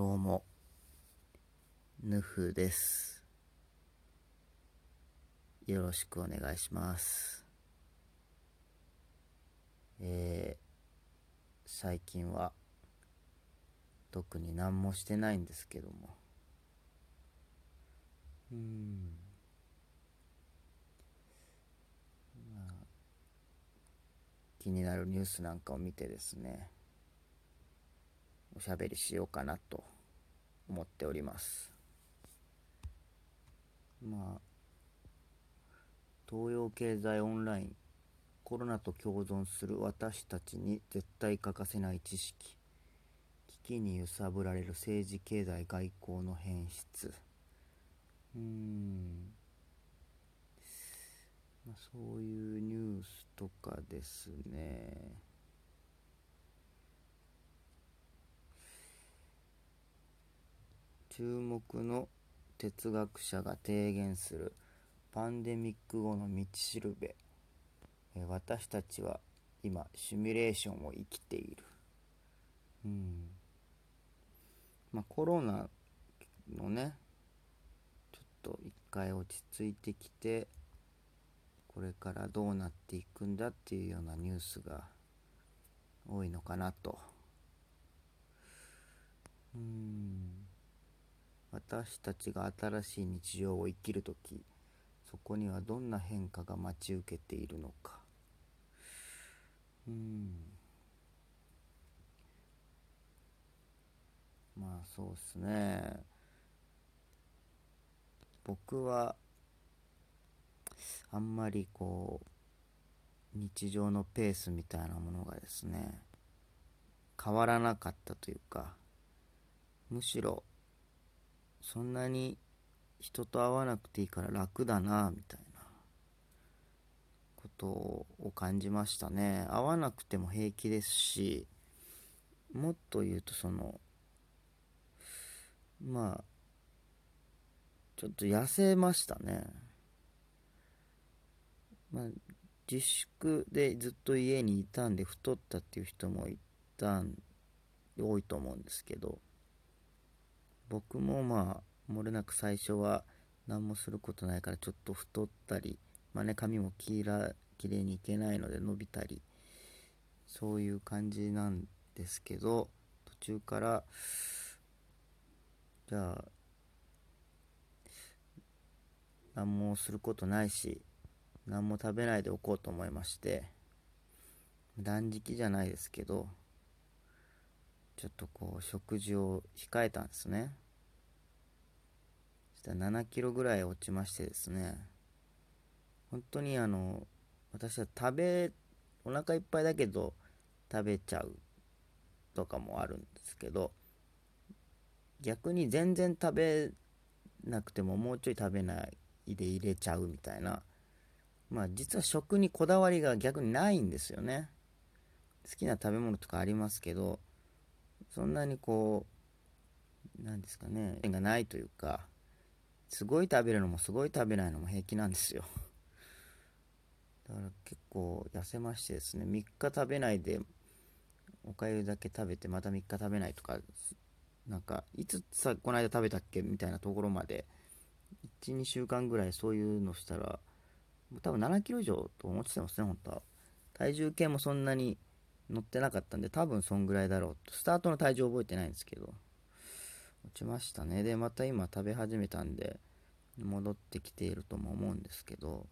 どうも、ヌフです。よろしくお願いします。えー、最近は特に何もしてないんですけども。うん。まあ、気になるニュースなんかを見てですね。おしゃべりしようかなと思っております。まあ東洋経済オンラインコロナと共存する私たちに絶対欠かせない知識危機に揺さぶられる政治経済外交の変質。うーん。まあそういうニュースとかですね。注目の哲学者が提言するパンデミック後の道しるべ。私たちは今シミュレーションを生きている。うん。まあコロナのねちょっと一回落ち着いてきてこれからどうなっていくんだっていうようなニュースが多いのかなと。うん。私たちが新しい日常を生きるときそこにはどんな変化が待ち受けているのか。うん。まあそうですね。僕はあんまりこう日常のペースみたいなものがですね変わらなかったというかむしろそんなに人と会わなくていいから楽だなみたいなことを感じましたね。会わなくても平気ですしもっと言うとそのまあちょっと痩せましたね。まあ自粛でずっと家にいたんで太ったっていう人もいたん多いと思うんですけど僕もまあ漏れなく最初は何もすることないからちょっと太ったりまあね髪もきらきれいにいけないので伸びたりそういう感じなんですけど途中からじゃあ何もすることないし何も食べないでおこうと思いまして断食じゃないですけどちょっとこう食事を控えたんですね。そしたら7キロぐらい落ちましてですね。本当にあの私は食べお腹いっぱいだけど食べちゃうとかもあるんですけど逆に全然食べなくてももうちょい食べないで入れちゃうみたいな。まあ実は食にこだわりが逆にないんですよね。好きな食べ物とかありますけどそんなにこうなんですかね縁がないというかすごい食べるのもすごい食べないのも平気なんですよ。だから結構痩せましてですね3日食べないでおかゆだけ食べてまた3日食べないとかなんかいつさこの間食べたっけ？みたいなところまで12週間ぐらいそういうのしたら多分7キロ以上と思ってたますね本当は。体重計もそんなに乗ってなかったんで多分そんぐらいだろうと。スタートの体重覚えてないんですけど。落ちましたね。でまた今食べ始めたんで戻ってきているとも思うんですけど。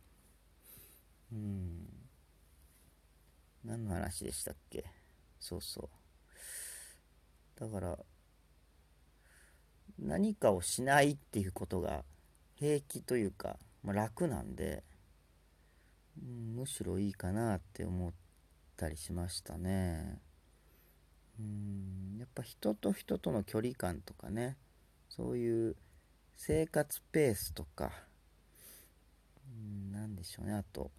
うん。何の話でしたっけ？そうそう。だから何かをしないっていうことが平気というか、まあ、楽なんで、むしろいいかなって思ってたりしましたね。うんやっぱ人と人との距離感とかねそういう生活ペースとかうん何でしょうね。あと、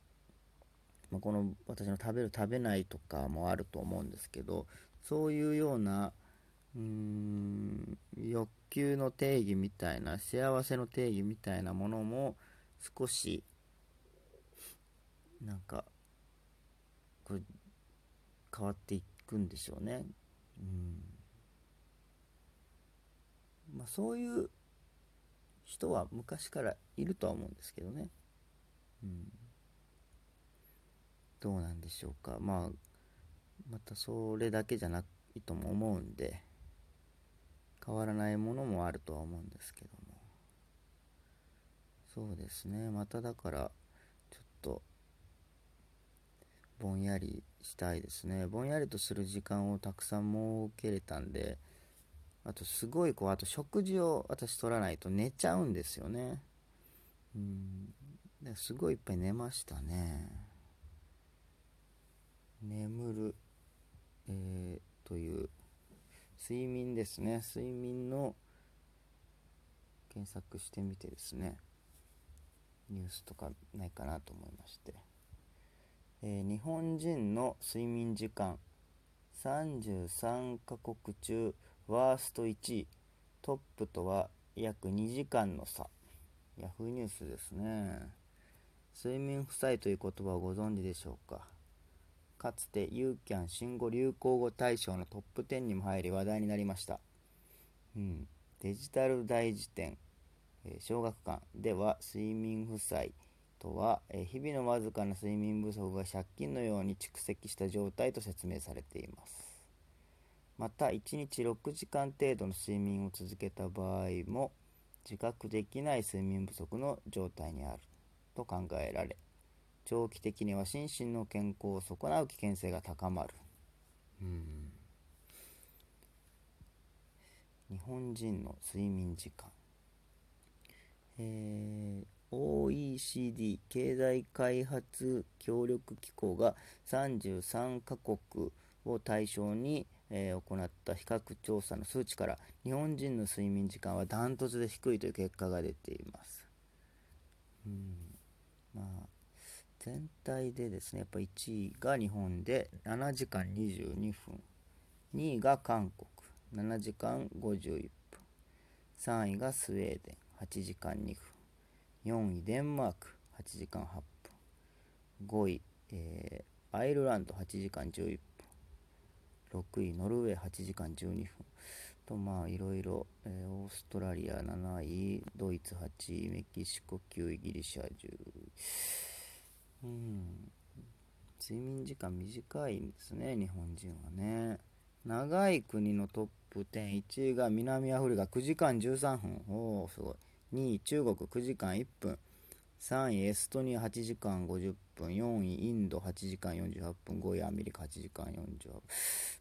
まあ、この私の食べる食べないとかもあると思うんですけどそういうようなうーん欲求の定義みたいな幸せの定義みたいなものも少しなんかこれ変わっていくんでしょうね。うんまあ、そういう人は昔からいるとは思うんですけどね。うん。どうなんでしょうか。まあ、またそれだけじゃないとも思うんで、変わらないものもあるとは思うんですけども。そうですね。まただから、ちょっと、ぼんやりしたいですね。ぼんやりとする時間をたくさん設けれたんで、あとすごいこう、あと食事を私取らないと寝ちゃうんですよね。うん。すごいいっぱい寝ましたね。眠る、えー、という、睡眠ですね。睡眠の検索してみてですね、ニュースとかないかなと思いまして。えー、日本人の睡眠時間33カ国中ワースト1位トップとは約2時間の差。ヤフーニュースですね。睡眠負債という言葉をご存知でしょうか。かつてユーキャン新語・流行語大賞のトップ10にも入り話題になりました、うん、デジタル大辞典、えー、小学館では睡眠負債とは、え日々のわずかな睡眠不足が借金のように蓄積した状態と説明されています。また、1日6時間程度の睡眠を続けた場合も、自覚できない睡眠不足の状態にあると考えられ、長期的には心身の健康を損なう危険性が高まる。うん日本人の睡眠時間。えー OECD 経済開発協力機構が33カ国を対象に、えー、行った比較調査の数値から日本人の睡眠時間はダントツで低いという結果が出ています。うん。まあ、全体でですね、やっぱ1位が日本で7時間22分、2位が韓国。7時間51分、3位がスウェーデン。8時間2分、4位デンマーク8時間8分。5位、えー、アイルランド8時間11分。6位ノルウェー8時間12分。とまあいろいろ、えー、オーストラリア7位ドイツ8位メキシコ9位ギリシャ10位。うん。睡眠時間短いんですね日本人はね。長い国のトップ101位が南アフリカ9時間13分。おおすごい。2位中国9時間1分。3位エストニア8時間50分。4位インド8時間48分。5位アメリカ8時間48分。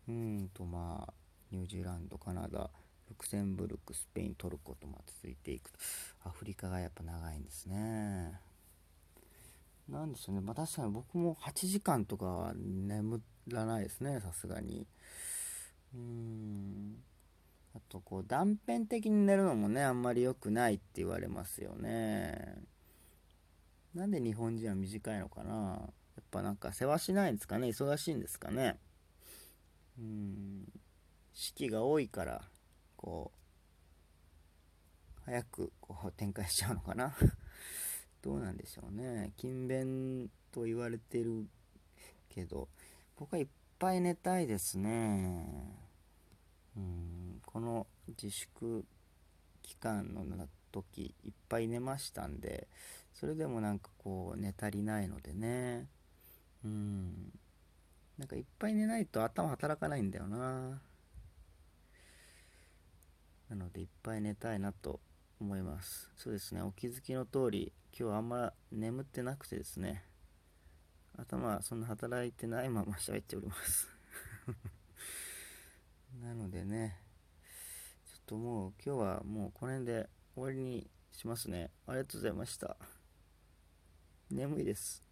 うんとまあニュージーランドカナダ。ルクセンブルクスペイントルコとま続いていく。とアフリカがやっぱ長いんですね。なんでしょうね。まあ確かに僕も8時間とかは眠らないですねさすがに。うーん。とこう断片的に寝るのもねあんまり良くないって言われますよね。なんで日本人は短いのかな。やっぱなんか世話しないんですかね。忙しいんですかね。うん。四季が多いからこう早くこう展開しちゃうのかな。どうなんでしょうね。勤勉と言われてるけど僕はいっぱい寝たいですね。うん。この自粛期間の時いっぱい寝ましたんでそれでもなんかこう寝足りないのでね。うん。なんかいっぱい寝ないと頭働かないんだよな。なのでいっぱい寝たいなと思います。そうですね。お気づきの通り今日あんま眠ってなくてですね。頭そんな働いてないまま喋っております。なのでね、ちょっともう今日はもうこの辺で終わりにしますね。ありがとうございました。眠いです。